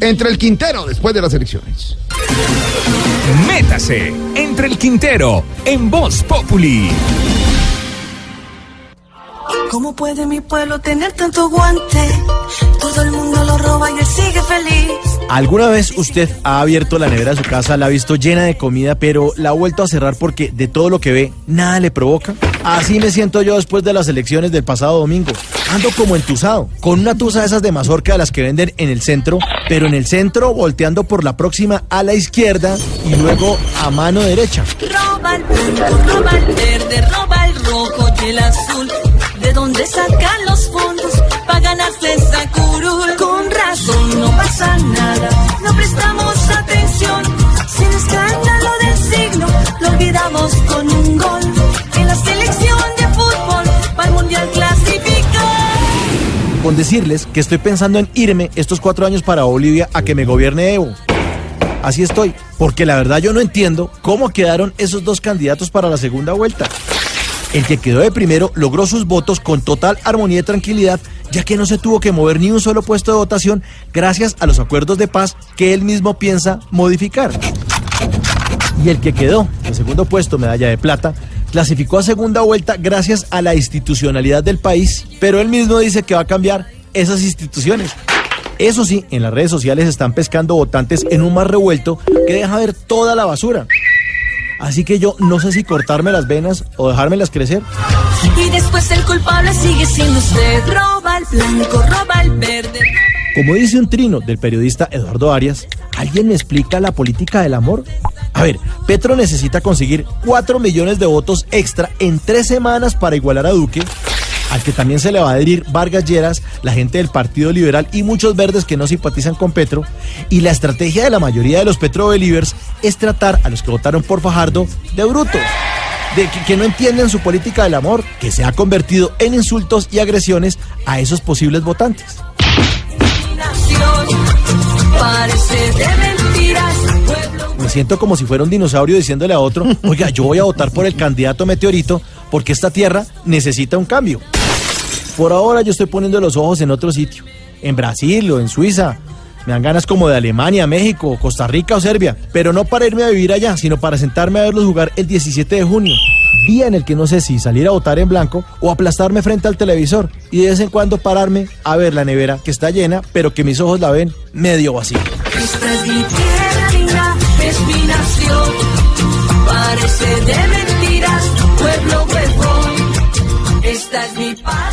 Entre el Quintero después de las elecciones. Métase entre el Quintero en Voz Populi. ¿Cómo puede mi pueblo tener tanto guante? Todo el mundo lo roba y él sigue feliz. ¿Alguna vez usted ha abierto la nevera de su casa, la ha visto llena de comida, pero la ha vuelto a cerrar porque de todo lo que ve, nada le provoca? Así me siento yo después de las elecciones del pasado domingo. Ando como entusado, con una tusa de esas de mazorca de las que venden en el centro, pero en el centro volteando por la próxima a la izquierda y luego a mano derecha. Roba el blanco, roba el verde, roba el rojo y azul. ¿De dónde sacan los fondos para ganarse Decirles que estoy pensando en irme estos cuatro años para Bolivia a que me gobierne Evo. Así estoy, porque la verdad yo no entiendo cómo quedaron esos dos candidatos para la segunda vuelta. El que quedó de primero logró sus votos con total armonía y tranquilidad, ya que no se tuvo que mover ni un solo puesto de votación gracias a los acuerdos de paz que él mismo piensa modificar. Y el que quedó en segundo puesto, medalla de plata, clasificó a segunda vuelta gracias a la institucionalidad del país, pero él mismo dice que va a cambiar esas instituciones. Eso sí, en las redes sociales están pescando votantes en un mar revuelto que deja ver toda la basura. Así que yo no sé si cortarme las venas o dejármelas crecer. Y después el culpable sigue siendo usted. Roba el blanco, roba el verde. Como dice un trino del periodista Eduardo Arias, ¿alguien me explica la política del amor? A ver, Petro necesita conseguir 4 millones de votos extra en tres semanas para igualar a Duque, al que también se le va a adherir Vargas Lleras, la gente del Partido Liberal y muchos verdes que no simpatizan con Petro. Y la estrategia de la mayoría de los Petro Believers es tratar a los que votaron por Fajardo de brutos. De que, no entienden su política del amor, que se ha convertido en insultos y agresiones a esos posibles votantes. Parece de mentiras. Siento como si fuera un dinosaurio diciéndole a otro, oiga, yo voy a votar por el candidato meteorito porque esta tierra necesita un cambio. Por ahora yo estoy poniendo los ojos en otro sitio, en Brasil o en Suiza. Me dan ganas como de Alemania, México, Costa Rica o Serbia, pero no para irme a vivir allá, sino para sentarme a verlos jugar el 17 de junio. Día en el que no sé si salir a votar en blanco o aplastarme frente al televisor y de vez en cuando pararme a ver la nevera que está llena, pero que mis ojos la ven medio vacía espinas Parece de mentiras, pueblo huevón. Esta es mi paz.